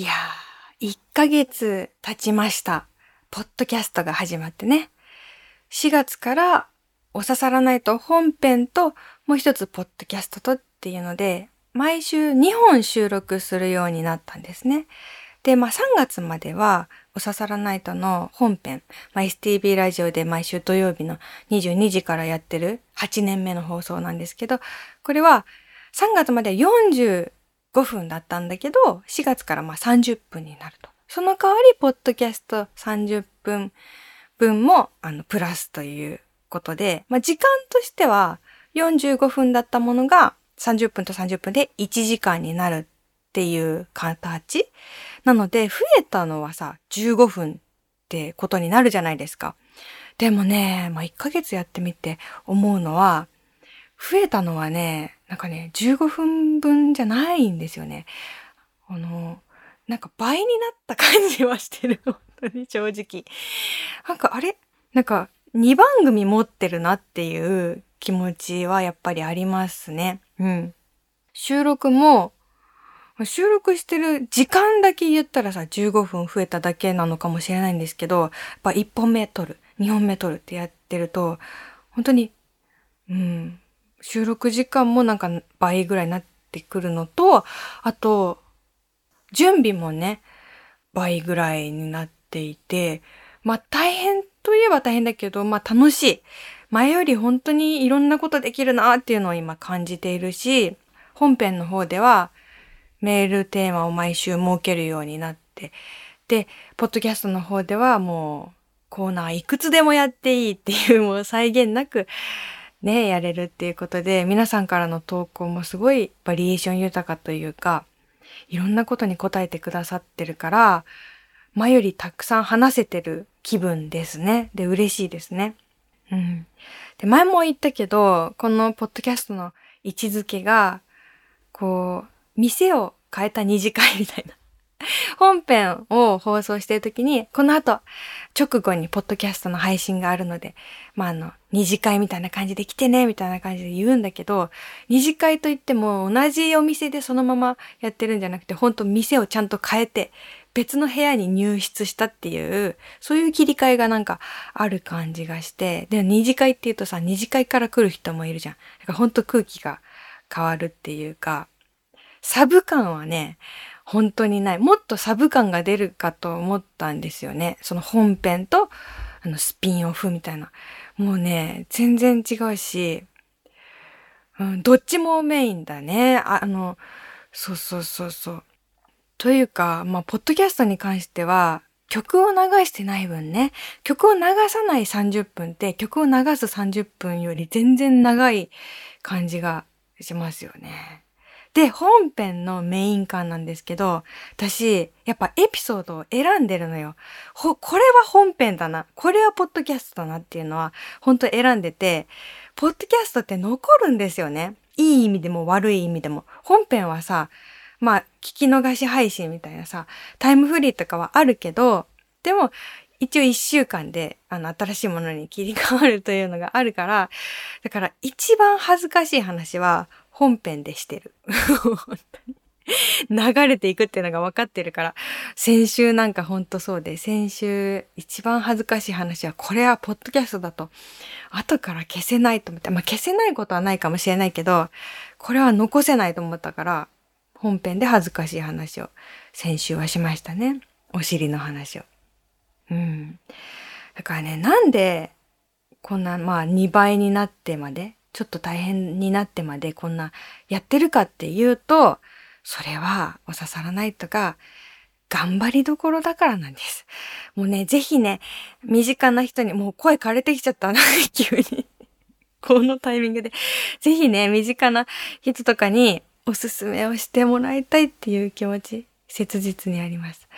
いやー、1ヶ月経ちました。ポッドキャストが始まってね。4月からおささらないと本編ともう一つポッドキャストとっていうので、毎週2本収録するようになったんですね。で、まあ3月まではおささらないとの本編、まあ、STB ラジオで毎週土曜日の22時からやってる8年目の放送なんですけど、これは3月まで5分だったんだけど、4月からまあ30分になると。その代わり、ポッドキャスト30分分も、あの、プラスということで、まあ時間としては45分だったものが30分と30分で1時間になるっていう形なので、増えたのはさ、15分ってことになるじゃないですか。でもね、まあ、1ヶ月やってみて思うのは、増えたのはね、なんかね、15分分じゃないんですよね。あの、なんか倍になった感じはしてる。本当に正直。なんかあれなんか2番組持ってるなっていう気持ちはやっぱりありますね。うん。収録も、収録してる時間だけ言ったらさ、15分増えただけなのかもしれないんですけど、やっぱ1本目撮る、2本目撮るってやってると、本当に、うん、収録時間もなんか倍ぐらいになってくるのと、あと、準備もね、倍ぐらいになっていて、まあ大変といえば大変だけど、まあ楽しい。前より本当にいろんなことできるなっていうのを今感じているし、本編の方ではメールテーマを毎週設けるようになって、で、ポッドキャストの方ではもうコーナーいくつでもやっていいっていうもう際限なくね、やれるっていうことで、皆さんからの投稿もすごいバリエーション豊かというか、いろんなことに答えてくださってるから、前よりたくさん話せてる気分ですね。で、嬉しいですね。うん。で、前も言ったけど、このポッドキャストの位置づけが、こう、店を変えた二次会みたいな。本編を放送してるときに、この後、直後にポッドキャストの配信があるので、まあ、あの、二次会みたいな感じで来てね、みたいな感じで言うんだけど、二次会といっても同じお店でそのままやってるんじゃなくて、本当店をちゃんと変えて、別の部屋に入室したっていう、そういう切り替えがなんかある感じがして、で、二次会って言うとさ、二次会から来る人もいるじゃん。だから本当空気が変わるっていうか、サブ感はね、本当にない。もっとサブ感が出るかと思ったんですよね。その本編と、あの、スピンオフみたいな。もうね、全然違うし、うん、どっちもメインだね。ああの、そうそうそうそう。というか、まあ、ポッドキャストに関しては、曲を流してない分ね、曲を流さない30分って曲を流す30分より全然長い感じがしますよね。で、本編のメイン感なんですけど、私、やっぱエピソードを選んでるのよ。ほ、これは本編だな。これはポッドキャストだなっていうのは、本当選んでて、ポッドキャストって残るんですよね。いい意味でも悪い意味でも。本編はさ、まあ、聞き逃し配信みたいなさ、タイムフリーとかはあるけど、でも、一応一週間で、あの、新しいものに切り替わるというのがあるから、だから一番恥ずかしい話は本編でしてる。本当に。流れていくっていうのが分かってるから、先週なんかほんとそうで、先週一番恥ずかしい話は、これはポッドキャストだと、後から消せないと思って、まあ消せないことはないかもしれないけど、これは残せないと思ったから、本編で恥ずかしい話を先週はしましたね。お尻の話を。うん。だからね、なんで、こんな、まあ2倍になってまで、ちょっと大変になってまでこんなやってるかっていうと、それはお刺さらないとか、頑張りどころだからなんです。もうね、ぜひね、身近な人に、もう声枯れてきちゃったな、急に。このタイミングで。ぜひね、身近な人とかにおすすめをしてもらいたいっていう気持ち、切実にあります。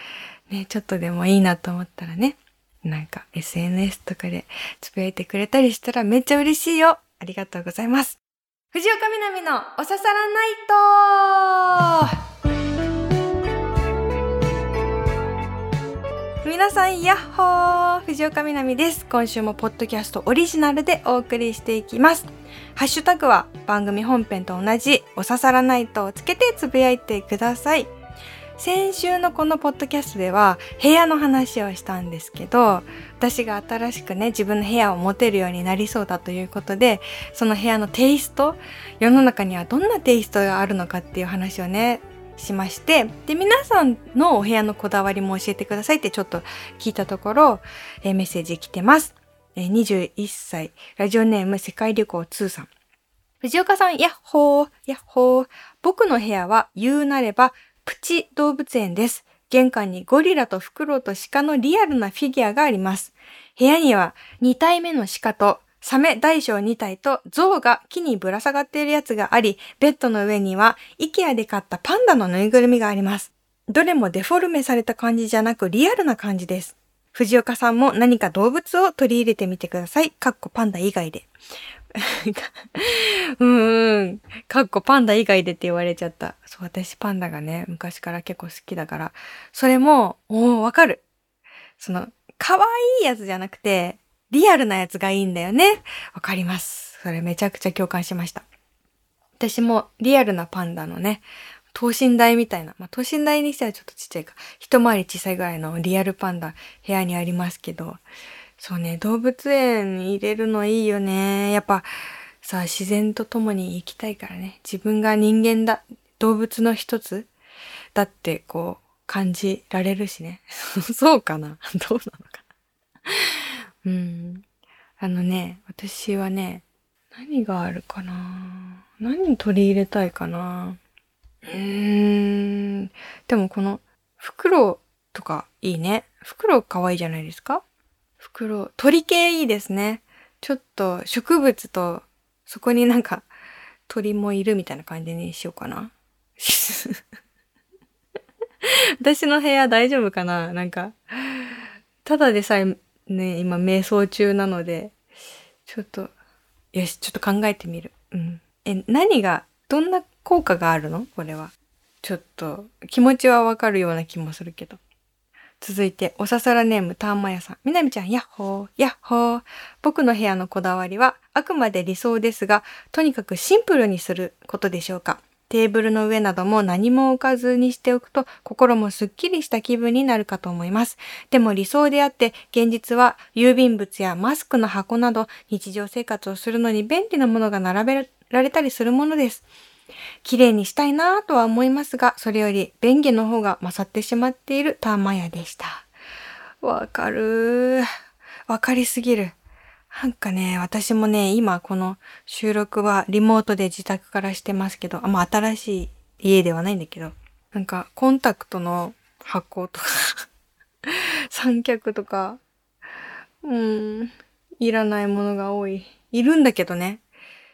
ね、ちょっとでもいいなと思ったらね、なんか SNS とかでつぶやいてくれたりしたらめっちゃ嬉しいよ。ありがとうございます。藤岡みなみのおささらナイト皆さん、やっほー藤岡みなみです。今週もポッドキャストオリジナルでお送りしていきます。ハッシュタグは番組本編と同じおささらナイトをつけてつぶやいてください。先週のこのポッドキャストでは部屋の話をしたんですけど、私が新しくね、自分の部屋を持てるようになりそうだということで、その部屋のテイスト、世の中にはどんなテイストがあるのかっていう話をね、しまして、で、皆さんのお部屋のこだわりも教えてくださいってちょっと聞いたところ、え、メッセージ来てます。え、21歳、ラジオネーム世界旅行2さん。藤岡さん、やっほー、やっほー。僕の部屋は言うなれば、プチ動物園です。玄関にゴリラとフクロウと鹿のリアルなフィギュアがあります。部屋には2体目の鹿とサメ大小2体と象が木にぶら下がっているやつがあり、ベッドの上には IKEA で買ったパンダのぬいぐるみがあります。どれもデフォルメされた感じじゃなくリアルな感じです。藤岡さんも何か動物を取り入れてみてください。かっこパンダ以外で。うーん。かっこパンダ以外でって言われちゃった。そう、私パンダがね、昔から結構好きだから。それも、おー、わかる。その、可愛いやつじゃなくて、リアルなやつがいいんだよね。わかります。それめちゃくちゃ共感しました。私もリアルなパンダのね、等身大みたいな、まあ、等身大にしてはちょっとちっちゃいか、一回り小さいぐらいのリアルパンダ部屋にありますけど、そうね、動物園に入れるのいいよね。やっぱさ、自然と共に生きたいからね、自分が人間だ、動物の一つだってこう感じられるしね。そうかな？どうなのかな？うん。あのね、私はね、何があるかな？何取り入れたいかな？うーん。でもこの、袋とかいいね。袋かわいいじゃないですか？袋、鳥系いいですね。ちょっと植物と、そこになんか鳥もいるみたいな感じにしようかな。私の部屋大丈夫かな？なんか、ただでさえね、今瞑想中なので、ちょっと、よし、ちょっと考えてみる。うん。え、何が、どんな効果があるの？これは。ちょっと、気持ちはわかるような気もするけど。続いて、おささらネームターマヤさん。みなみちゃん、やっほー、やっほー。僕の部屋のこだわりは、あくまで理想ですが、とにかくシンプルにすることでしょうか。テーブルの上なども何も置かずにしておくと心もすっきりした気分になるかと思います。でも理想であって現実は郵便物やマスクの箱など日常生活をするのに便利なものが並べられたりするものです。綺麗にしたいなぁとは思いますが、それより便宜の方が勝ってしまっているターマヤでした。わかるわかりすぎる。なんかね、私もね、今この収録はリモートで自宅からしてますけど、あま新しい家ではないんだけど、なんかコンタクトの箱とか 三脚とか、うーん、いらないものが多い。いるんだけどね。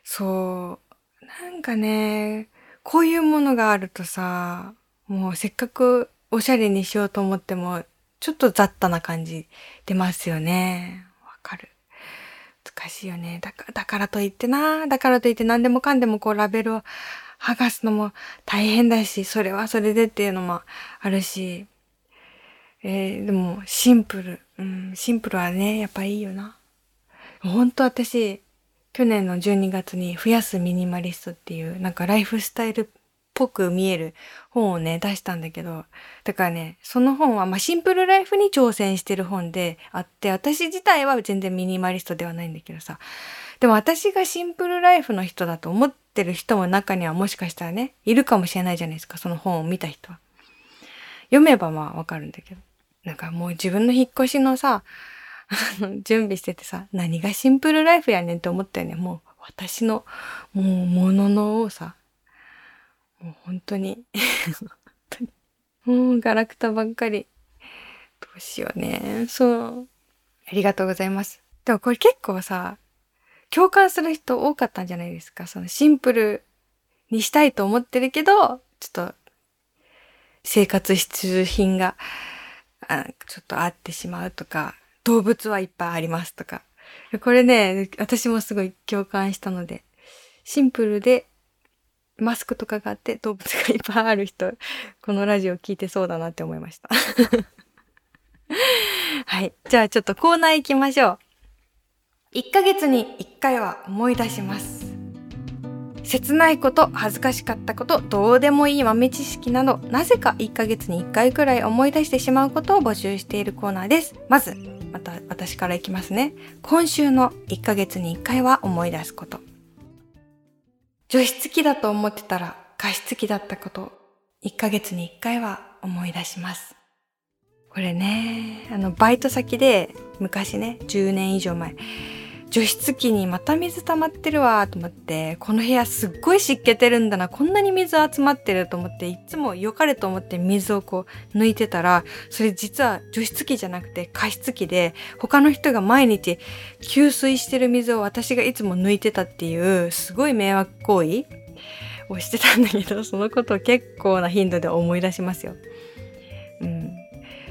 そう。なんかね、こういうものがあるとさ、もうせっかくおしゃれにしようと思っても、ちょっと雑多な感じ出ますよね。わかる。難しいよね。だから、だからといってな、だからといって何でもかんでもこうラベルを剥がすのも大変だし、それはそれでっていうのもあるし、えー、でもシンプル、うん、シンプルはね、やっぱいいよな。本当私、去年の12月に増やすミニマリストっていうなんかライフスタイルっぽく見える本をね、出したんだけど、だからね、その本は、まあ、シンプルライフに挑戦してる本であって、私自体は全然ミニマリストではないんだけどさ、でも私がシンプルライフの人だと思ってる人も中にはもしかしたらね、いるかもしれないじゃないですか、その本を見た人は。読めばまあわかるんだけど。なんかもう自分の引っ越しのさ、準備しててさ、何がシンプルライフやねんって思ったよね。もう私の、もう、ものの多さ。もう本当に 本当に。もうガラクタばっかり。どうしようね。そう。ありがとうございます。でもこれ結構さ、共感する人多かったんじゃないですか。そのシンプルにしたいと思ってるけど、ちょっと生活必需品があちょっとあってしまうとか、動物はいっぱいありますとか。これね、私もすごい共感したので、シンプルでマスクとかがあって動物がいっぱいある人、このラジオ聞いてそうだなって思いました。はい。じゃあちょっとコーナー行きましょう。1ヶ月に1回は思い出します。切ないこと、恥ずかしかったこと、どうでもいい豆知識など、なぜか1ヶ月に1回くらい思い出してしまうことを募集しているコーナーです。まず、また私からいきますね。今週の1ヶ月に1回は思い出すこと。除湿機だと思ってたら加湿器だったこと、1ヶ月に1回は思い出します。これね、あの、バイト先で昔ね、10年以上前、除湿機にまた水溜まってるわと思って、この部屋すっごい湿気てるんだな、こんなに水集まってると思って、いつも良かれと思って水をこう抜いてたら、それ実は除湿機じゃなくて加湿器で、他の人が毎日給水してる水を私がいつも抜いてたっていう、すごい迷惑行為をしてたんだけど、そのことを結構な頻度で思い出しますよ。うん。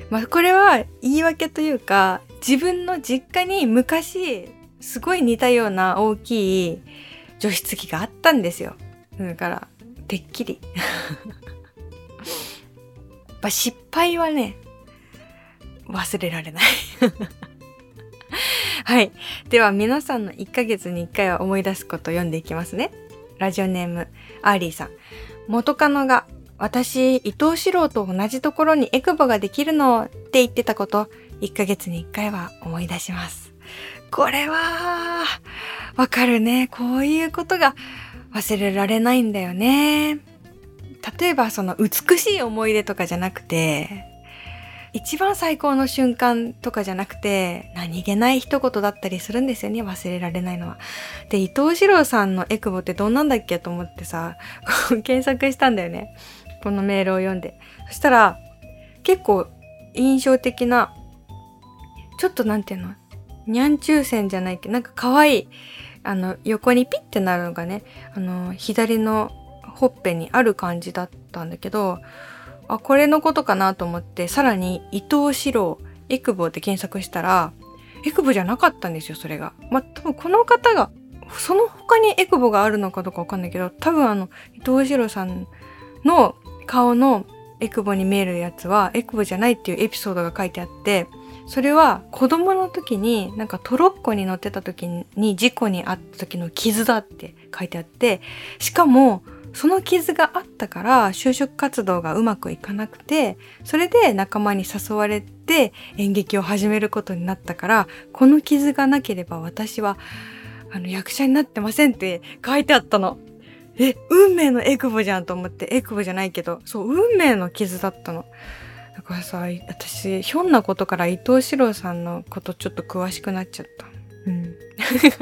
まあこれは言い訳というか、自分の実家に昔すごい似たような大きい除湿機があったんですよ。だから、てっきり。やっぱ失敗はね、忘れられない はい。では皆さんの1ヶ月に1回は思い出すことを読んでいきますね。ラジオネーム、アーリーさん。元カノが、私、伊藤四郎と同じところにエクボができるのって言ってたこと、1ヶ月に1回は思い出します。これは、わかるね。こういうことが忘れられないんだよね。例えばその美しい思い出とかじゃなくて、一番最高の瞬間とかじゃなくて、何気ない一言だったりするんですよね、忘れられないのは。で、伊藤四郎さんのエクボってどんなんだっけと思ってさ、検索したんだよね。このメールを読んで。そしたら、結構印象的な、ちょっとなんていうの？にゃんちゅう線じゃないけど、なんか可愛い、あの、横にピッてなるのがね、あの、左のほっぺにある感じだったんだけど、あ、これのことかなと思って、さらに伊藤四郎、エクボって検索したら、エクボじゃなかったんですよ、それが。まあ、多分この方が、その他にエクボがあるのかどうかわかんないけど、多分あの、伊藤四郎さんの顔のエクボに見えるやつは、エクボじゃないっていうエピソードが書いてあって、それは子供の時になんかトロッコに乗ってた時に事故に遭った時の傷だって書いてあってしかもその傷があったから就職活動がうまくいかなくてそれで仲間に誘われて演劇を始めることになったからこの傷がなければ私はあの役者になってませんって書いてあったの。え、運命のエクボじゃんと思って、エクボじゃないけど、そう、運命の傷だったの。だからさ、私、ひょんなことから伊藤四郎さんのことちょっと詳しくなっちゃった。うん。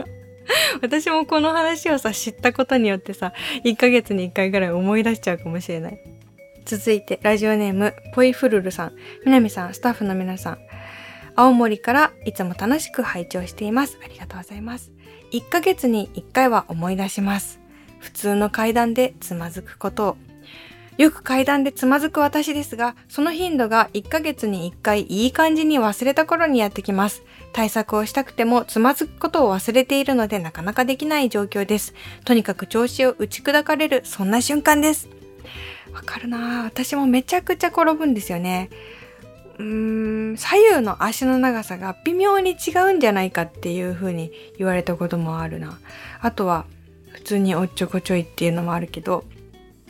私もこの話をさ、知ったことによってさ、1ヶ月に1回ぐらい思い出しちゃうかもしれない。続いて、ラジオネーム、ポイフルルさん。みなみさん、スタッフの皆さん。青森からいつも楽しく拝聴しています。ありがとうございます。1ヶ月に1回は思い出します。普通の階段でつまずくことを。よく階段でつまずく私ですが、その頻度が1ヶ月に1回いい感じに忘れた頃にやってきます。対策をしたくてもつまずくことを忘れているのでなかなかできない状況です。とにかく調子を打ち砕かれる、そんな瞬間です。わかるな私もめちゃくちゃ転ぶんですよね。うーん、左右の足の長さが微妙に違うんじゃないかっていう風に言われたこともあるな。あとは、普通におっちょこちょいっていうのもあるけど、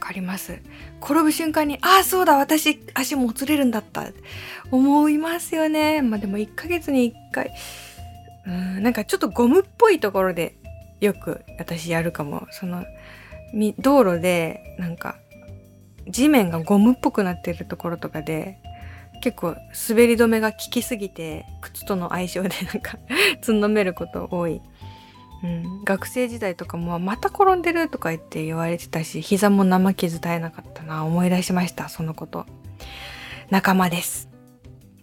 かります。転ぶ瞬間に、ああ、そうだ、私、足もつれるんだった。思いますよね。まあでも1ヶ月に1回、うん、なんかちょっとゴムっぽいところでよく私やるかも。その、道路で、なんか、地面がゴムっぽくなってるところとかで、結構滑り止めが効きすぎて、靴との相性でなんか つんのめること多いうん、学生時代とかもまた転んでるとか言って言われてたし膝も生傷絶えなかったな思い出しましたそのこと。仲間です、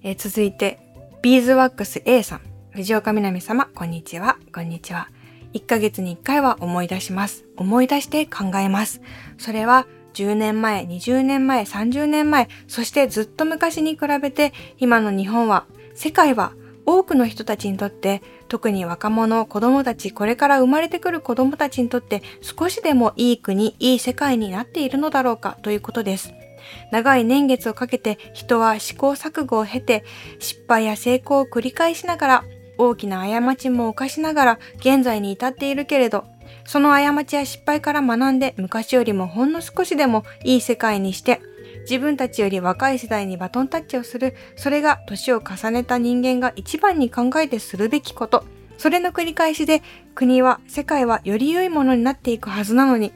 え、続いてビーズワックス A さん。藤岡みなみ様こんにちは。こんにちは。1ヶ月に1回は思い出します。思い出して考えます。それは10年前、20年前、30年前、そしてずっと昔に比べて今の日本は、世界は多くの人たちにとって特に若者、子供たち、これから生まれてくる子供たちにとって少しでもいい国、いい世界になっているのだろうかということです。長い年月をかけて人は試行錯誤を経て失敗や成功を繰り返しながら大きな過ちも犯しながら現在に至っているけれどその過ちや失敗から学んで昔よりもほんの少しでもいい世界にして自分たちより若い世代にバトンタッチをする、それが年を重ねた人間が一番に考えてするべきこと。それの繰り返しで国は、世界はより良いものになっていくはずなのに、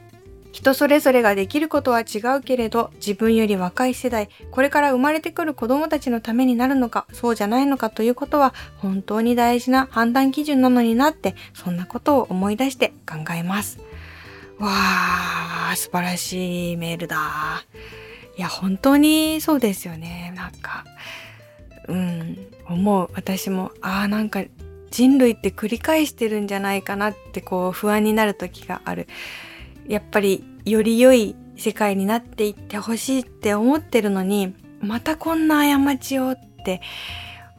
人それぞれができることは違うけれど、自分より若い世代、これから生まれてくる子供たちのためになるのか、そうじゃないのかということは、本当に大事な判断基準なのになって、そんなことを思い出して考えます。わー、素晴らしいメールだ。いや、本当にそうですよね。なんか、うん、思う。私も、ああ、なんか人類って繰り返してるんじゃないかなってこう不安になる時がある。やっぱりより良い世界になっていってほしいって思ってるのに、またこんな過ちをって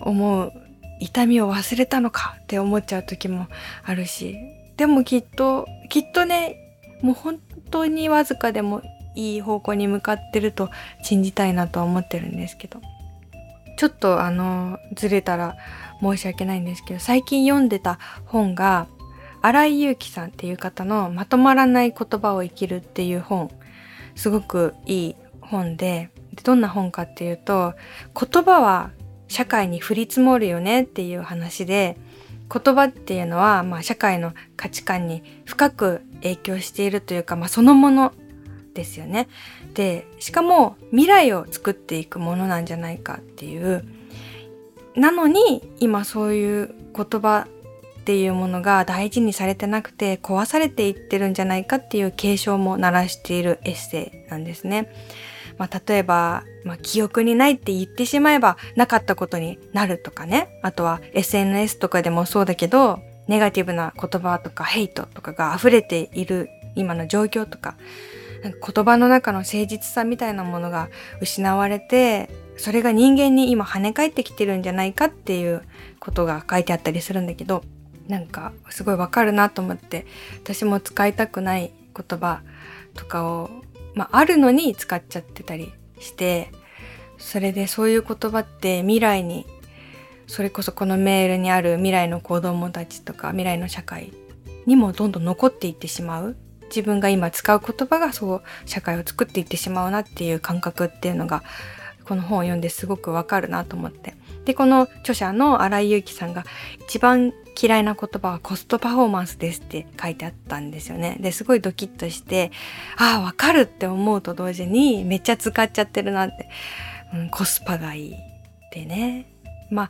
思う痛みを忘れたのかって思っちゃう時もあるし、でもきっと、きっとね、もう本当にわずかでもいい方向に向かってると信じたいなとは思ってるんですけど。ちょっとあの、ずれたら申し訳ないんですけど、最近読んでた本が、荒井祐樹さんっていう方のまとまらない言葉を生きるっていう本、すごくいい本で、どんな本かっていうと、言葉は社会に降り積もるよねっていう話で、言葉っていうのは、まあ、社会の価値観に深く影響しているというか、まあ、そのものですよね。で、しかも未来を作っていくものなんじゃないかっていう。なのに、今そういう言葉っていうものが大事にされてなくて壊されていってるんじゃないかっていう警鐘も鳴らしているエッセイなんですね。まあ、例えば、まあ、記憶にないって言ってしまえばなかったことになるとかね。あとは SNS とかでもそうだけど、ネガティブな言葉とかヘイトとかが溢れている今の状況とか、言葉の中の誠実さみたいなものが失われて、それが人間に今跳ね返ってきてるんじゃないかっていうことが書いてあったりするんだけど、なんかすごいわかるなと思って私も使いたくない言葉とかを、まあ、あるのに使っちゃってたりしてそれでそういう言葉って未来にそれこそこのメールにある未来の子供たちとか未来の社会にもどんどん残っていってしまう。自分が今使う言葉がそう社会を作っていってしまうなっていう感覚っていうのがこの本を読んですごくわかるなと思ってでこの著者の新井祐樹さんが一番嫌いな言葉はコストパフォーマンスですって書いてあったんですよね。で、すごいドキッとして、ああ、わかるって思うと同時にめっちゃ使っちゃってるなって。うん、コスパがいいってね。ま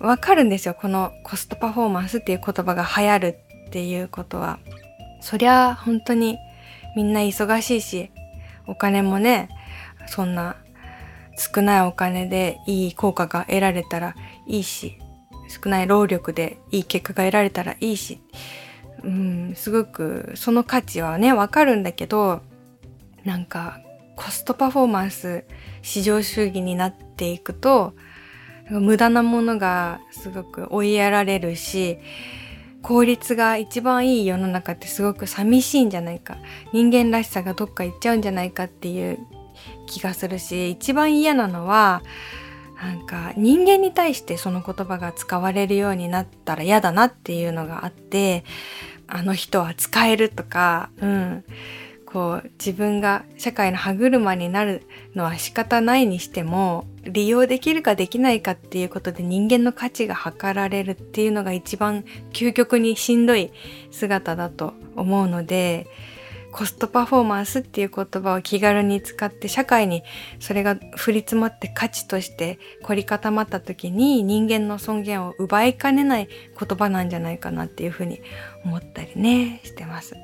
あ、わかるんですよ。このコストパフォーマンスっていう言葉が流行るっていうことは。そりゃ本当にみんな忙しいし、お金もね、そんな少ないお金でいい効果が得られたらいいし、少ない労力でいい結果が得られたらいいし、うん、すごくその価値はね、わかるんだけど、なんかコストパフォーマンス市場主義になっていくと、無駄なものがすごく追いやられるし、効率が一番いい世の中ってすごく寂しいんじゃないか。人間らしさがどっか行っちゃうんじゃないかっていう気がするし、一番嫌なのは、なんか人間に対してその言葉が使われるようになったら嫌だなっていうのがあって、あの人は使えるとか、うん。こう自分が社会の歯車になるのは仕方ないにしても利用できるかできないかっていうことで人間の価値が測られるっていうのが一番究極にしんどい姿だと思うのでコストパフォーマンスっていう言葉を気軽に使って社会にそれが降り積もって価値として凝り固まった時に人間の尊厳を奪いかねない言葉なんじゃないかなっていうふうに思ったりねしてます。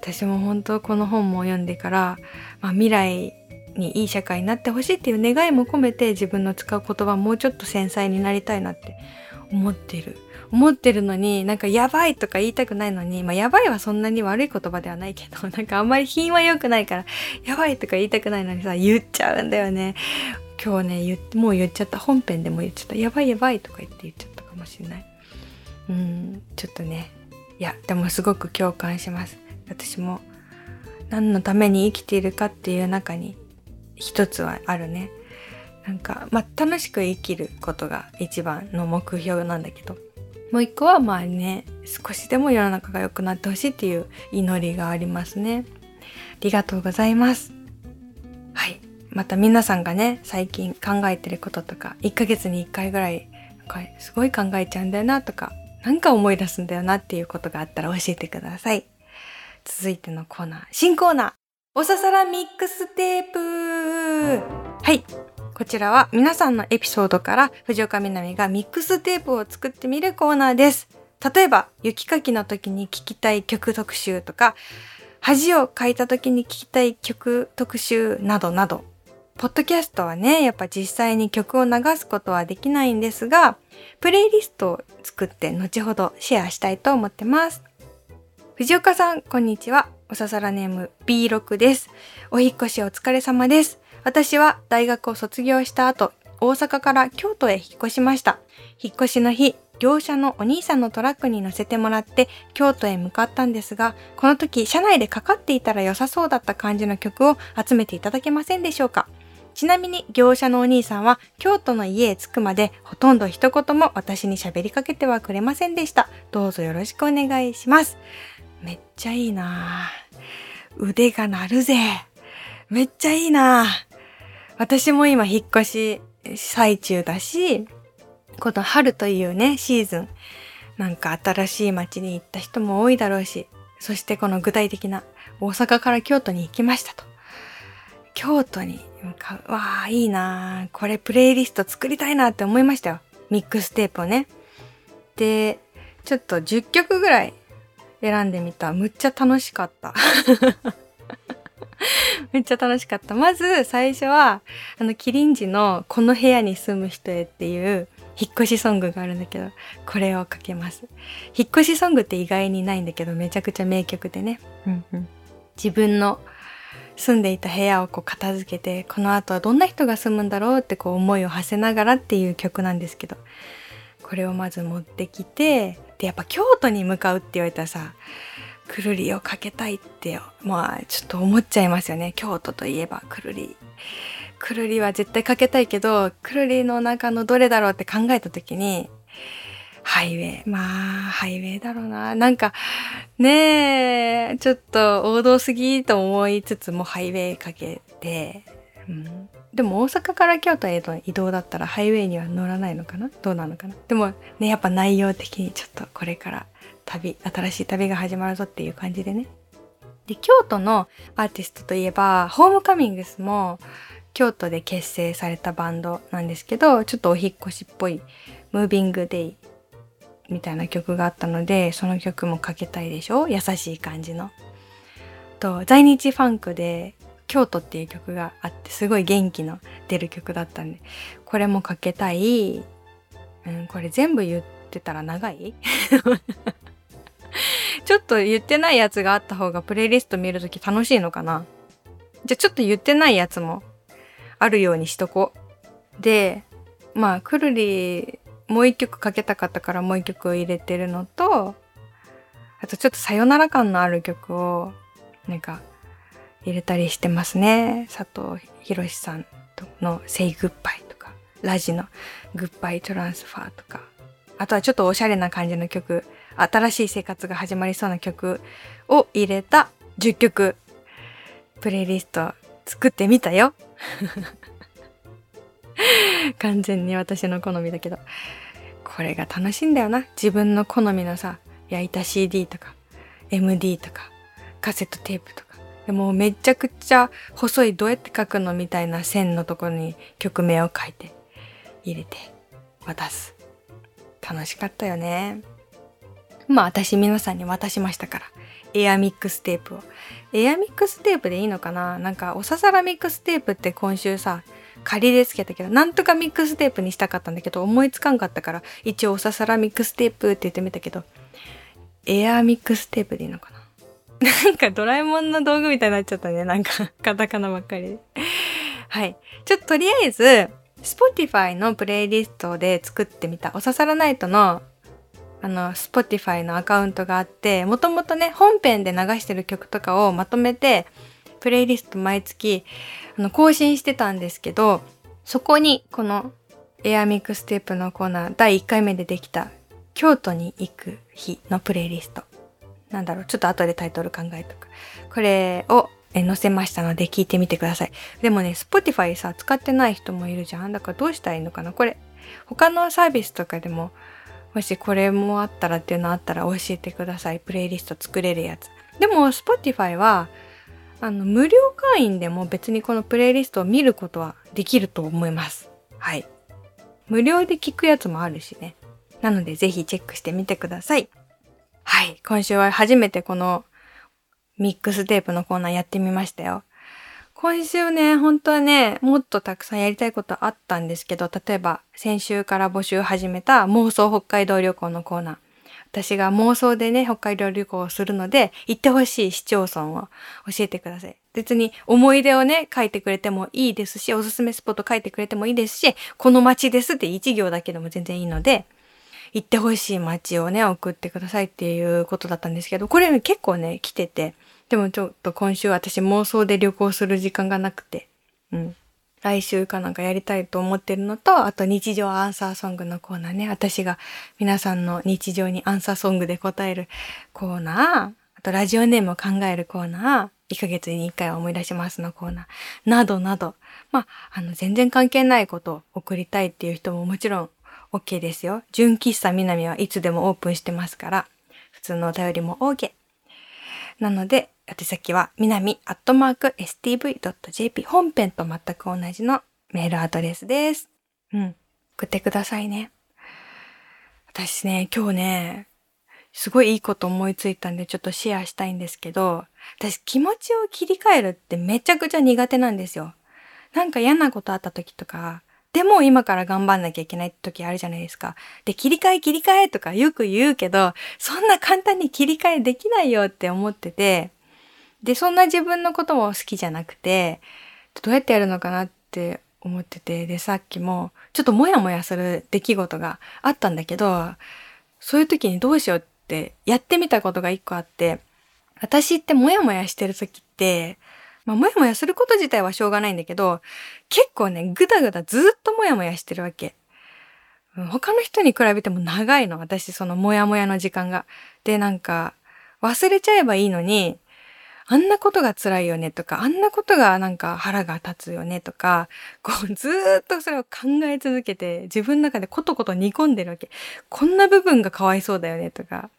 私も本当この本も読んでから、まあ、未来にいい社会になってほしいっていう願いも込めて自分の使う言葉もうちょっと繊細になりたいなって思ってる。思ってるのに、なんかやばいとか言いたくないのに、まあやばいはそんなに悪い言葉ではないけど、なんかあんまり品は良くないから、やばいとか言いたくないのにさ、言っちゃうんだよね。今日ね、言って、もう言っちゃった。本編でも言っちゃった。やばいやばいとか言って言っちゃったかもしれない。うん、ちょっとね。いや、でもすごく共感します。私も何のために生きているかっていう中に一つはあるね。なんか、まあ、楽しく生きることが一番の目標なんだけど、もう一個はまあね、少しでも世の中が良くなってほしいっていう祈りがありますね。ありがとうございます。はい。また皆さんがね、最近考えてることとか、1ヶ月に1回ぐらい、なんかすごい考えちゃうんだよなとか、なんか思い出すんだよなっていうことがあったら教えてください。続いてのコーナー、新コーナー、おささらミックステープはい。こちらは皆さんのエピソードから藤岡みなみがミックステープを作ってみるコーナーです。例えば、雪かきの時に聴きたい曲特集とか、恥をかいた時に聴きたい曲特集などなど。ポッドキャストはね、やっぱ実際に曲を流すことはできないんですが、プレイリストを作って後ほどシェアしたいと思ってます。藤岡さん、こんにちは。おささらネーム B6 です。お引越しお疲れ様です。私は大学を卒業した後、大阪から京都へ引っ越しました。引っ越しの日、業者のお兄さんのトラックに乗せてもらって京都へ向かったんですが、この時車内でかかっていたら良さそうだった感じの曲を集めていただけませんでしょうかちなみに業者のお兄さんは京都の家へ着くまでほとんど一言も私に喋りかけてはくれませんでした。どうぞよろしくお願いします。めっちゃいいな腕が鳴るぜ。めっちゃいいな私も今引っ越し最中だし、この春というね、シーズン、なんか新しい街に行った人も多いだろうし、そしてこの具体的な大阪から京都に行きましたと。京都に向かう。わあ、いいなこれプレイリスト作りたいなって思いましたよ。ミックステープをね。で、ちょっと10曲ぐらい選んでみた。むっちゃ楽しかった。めっちゃ楽しかった。まず最初は、あの、キリンジのこの部屋に住む人へっていう引っ越しソングがあるんだけど、これをかけます。引っ越しソングって意外にないんだけど、めちゃくちゃ名曲でね。うんうん、自分の住んでいた部屋をこう片付けて、この後はどんな人が住むんだろうってこう思いを馳せながらっていう曲なんですけど、これをまず持ってきて、で、やっぱ京都に向かうって言われたらさ、くるりをかけたいって、まあちょっと思っちゃいますよね。京都といえばくるり。くるりは絶対かけたいけど、くるりの中のどれだろうって考えた時に、ハイウェイ。まあ、ハイウェイだろうな。なんか、ねえ、ちょっと王道すぎと思いつつもハイウェイかけて、うん、でも大阪から京都への移動だったらハイウェイには乗らないのかな？どうなのかな？でもね、やっぱ内容的にちょっとこれから旅、新しい旅が始まるぞっていう感じでね。で、京都のアーティストといえば、ホームカミングスも京都で結成されたバンドなんですけど、ちょっとお引越しっぽい、ムービングデイみたいな曲があったので、その曲もかけたいでしょ？優しい感じの。と、在日ファンクで、京都っていう曲があって、すごい元気の出る曲だったんで、これもかけたい。うん、これ全部言ってたら長い？ちょっと言ってないやつがあった方がプレイリスト見るとき楽しいのかなじゃあちょっと言ってないやつもあるようにしとこう。で、まあ、くるりもう一曲かけたかったからもう一曲を入れてるのと、あとちょっとさよなら感のある曲をなんか入れたりしてますね。佐藤博さんの Say Goodbye とか、ラジの Goodbye Transfer とか、あとはちょっとおしゃれな感じの曲新しい生活が始まりそうな曲を入れた10曲プレイリスト作ってみたよ。完全に私の好みだけど。これが楽しいんだよな。自分の好みのさ、焼いた CD とか、MD とか、カセットテープとか。でもめちゃくちゃ細いどうやって書くのみたいな線のところに曲名を書いて入れて渡す。楽しかったよね。まあ私皆さんに渡しましたから。エアミックステープを。エアミックステープでいいのかな？なんかおささらミックステープって今週さ、仮でつけたけど、なんとかミックステープにしたかったんだけど、思いつかんかったから、一応おささらミックステープって言ってみたけど、エアミックステープでいいのかな？なんかドラえもんの道具みたいになっちゃったね。なんかカタカナばっかりで。はい。ちょっととりあえず、Spotify のプレイリストで作ってみたおささらナイトのあの、Spotify のアカウントがあって、もともとね、本編で流してる曲とかをまとめて、プレイリスト毎月、あの、更新してたんですけど、そこに、このエアミックステープのコーナー、第1回目でできた京都に行く日のプレイリスト。なんだろう、ちょっと後でタイトル考えとく。これを載せましたので聞いてみてください。でもね、Spotify さ、使ってない人もいるじゃん。だからどうしたらいいのかなこれ、他のサービスとかでも、もしこれもあったらっていうのあったら教えてください。プレイリスト作れるやつ。でも、Spotify は、あの、無料会員でも別にこのプレイリストを見ることはできると思います。はい。無料で聞くやつもあるしね。なのでぜひチェックしてみてください。はい。今週は初めてこのミックステープのコーナーやってみましたよ。今週ね、本当はね、もっとたくさんやりたいことあったんですけど、例えば先週から募集始めた妄想北海道旅行のコーナー。私が妄想でね、北海道旅行をするので、行ってほしい市町村を教えてください。別に思い出をね、書いてくれてもいいですし、おすすめスポット書いてくれてもいいですし、この街ですって一行だけでも全然いいので、行ってほしい街をね、送ってくださいっていうことだったんですけど、これ結構ね、来てて、でもちょっと今週私妄想で旅行する時間がなくて、うん。来週かなんかやりたいと思ってるのと、あと日常アンサーソングのコーナーね。私が皆さんの日常にアンサーソングで答えるコーナー、あとラジオネームを考えるコーナー、1ヶ月に1回思い出しますのコーナー、などなど、まあ、あの、全然関係ないことを送りたいっていう人ももちろん OK ですよ。純喫茶南はいつでもオープンしてますから、普通のお便りも OK。なので、宛先は、みなみアットマーク stv.jp 本編と全く同じのメールアドレスです。うん。送ってくださいね。私ね、今日ね、すごいいいこと思いついたんでちょっとシェアしたいんですけど、私気持ちを切り替えるってめちゃくちゃ苦手なんですよ。なんか嫌なことあった時とか、でも今から頑張んなきゃいけない時あるじゃないですか。で、切り替え切り替えとかよく言うけど、そんな簡単に切り替えできないよって思ってて、で、そんな自分のことも好きじゃなくて、どうやってやるのかなって思ってて、で、さっきも、ちょっとモヤモヤする出来事があったんだけど、そういう時にどうしようってやってみたことが一個あって、私ってモヤモヤしてる時って、まあ、もやもやすること自体はしょうがないんだけど、結構ね、ぐだぐだずっともやもやしてるわけ。他の人に比べても長いの、私、そのもやもやの時間が。で、なんか、忘れちゃえばいいのに、あんなことが辛いよねとか、あんなことがなんか腹が立つよねとか、こうずーっとそれを考え続けて自分の中でコトコト煮込んでるわけ。こんな部分がかわいそうだよねとか、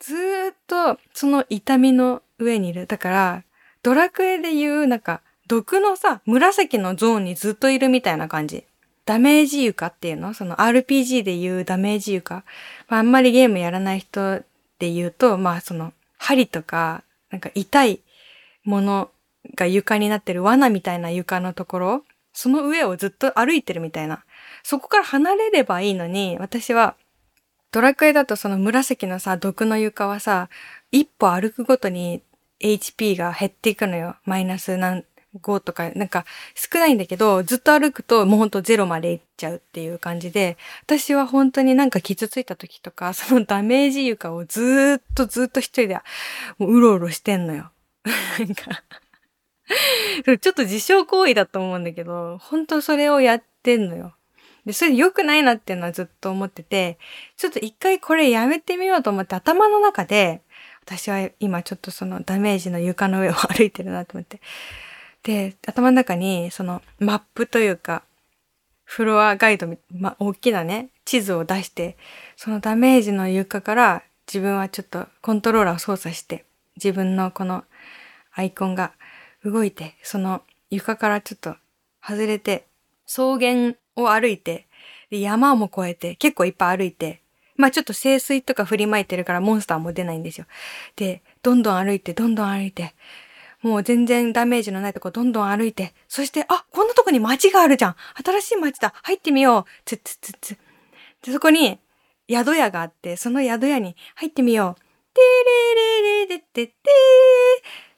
ずーっとその痛みの上にいる。だから、ドラクエで言うなんか毒のさ、紫のゾーンにずっといるみたいな感じ。ダメージ床っていうの？その RPG で言うダメージ床。まあ、あんまりゲームやらない人で言うと、まあその針とかなんか痛いものが床になってる罠みたいな床のところ、その上をずっと歩いてるみたいな。そこから離れればいいのに、私は、ドラクエだとその紫のさ、毒の床はさ、一歩歩くごとに HP が減っていくのよ。マイナス何5とか、なんか少ないんだけど、ずっと歩くともうほんとゼロまでいっちゃうっていう感じで、私は本当になんか傷ついた時とか、そのダメージ床をずっとずっと一人でもううろうろしてんのよ。なんかちょっと自傷行為だと思うんだけど、本当それをやってんのよ。で、それ良くないなっていうのはずっと思ってて、ちょっと一回これやめてみようと思って頭の中で、私は今ちょっとそのダメージの床の上を歩いてるなと思って。で、頭の中にそのマップというか、フロアガイド、ま、大きなね、地図を出して、そのダメージの床から自分はちょっとコントローラーを操作して、自分のこのアイコンが動いて、その床からちょっと外れて、草原を歩いて、で山も越えて、結構いっぱい歩いて、まあちょっと清水とか振りまいてるからモンスターも出ないんですよ。で、どんどん歩いて、どんどん歩いて、もう全然ダメージのないとこどんどん歩いて、そして、あ、こんなとこに街があるじゃん新しい街だ入ってみようつっつっつっつ。で、そこに宿屋があって、その宿屋に入ってみよう。てれれれれててーっ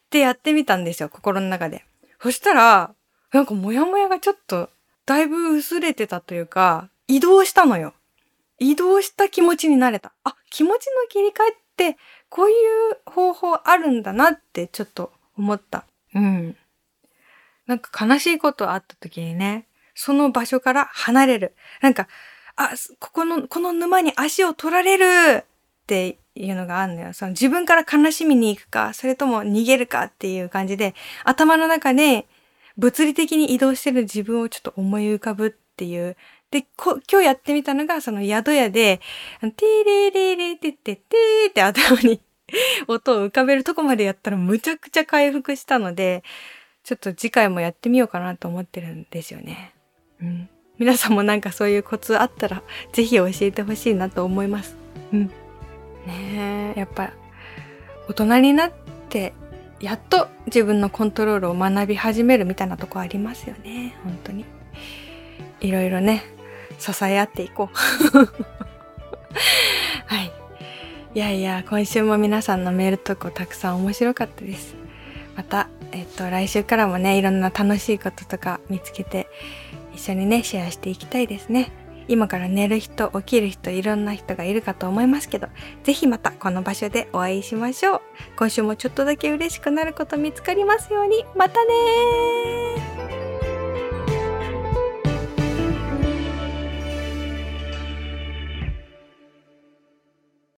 てやってみたんですよ、心の中で。そしたら、なんかモヤモヤがちょっと、だいぶ薄れてたというか、移動したのよ。移動した気持ちになれた。あ、気持ちの切り替えって、こういう方法あるんだなってちょっと思った。うん。なんか悲しいことあった時にね、その場所から離れる。なんか、あ、ここの、この沼に足を取られるっていうのがあるのよ。その自分から悲しみに行くか、それとも逃げるかっていう感じで、頭の中で物理的に移動してる自分をちょっと思い浮かぶっていう。で、こ今日やってみたのが、その宿屋で、ティーレーレーレーテッテッティーって頭に 音を浮かべるとこまでやったらむちゃくちゃ回復したので、ちょっと次回もやってみようかなと思ってるんですよね。うん。皆さんもなんかそういうコツあったら、ぜひ教えてほしいなと思います。うん。ねえ、やっぱ、大人になって、やっと自分のコントロールを学び始めるみたいなとこありますよね。本当に。いろいろね、支え合っていこう。はい。いやいや、今週も皆さんのメール投稿たくさん面白かったです。また、えっと、来週からもね、いろんな楽しいこととか見つけて、一緒にね、シェアしていきたいですね。今から寝る人、起きる人、いろんな人がいるかと思いますけど、ぜひまたこの場所でお会いしましょう。今週もちょっとだけ嬉しくなること見つかりますように。またね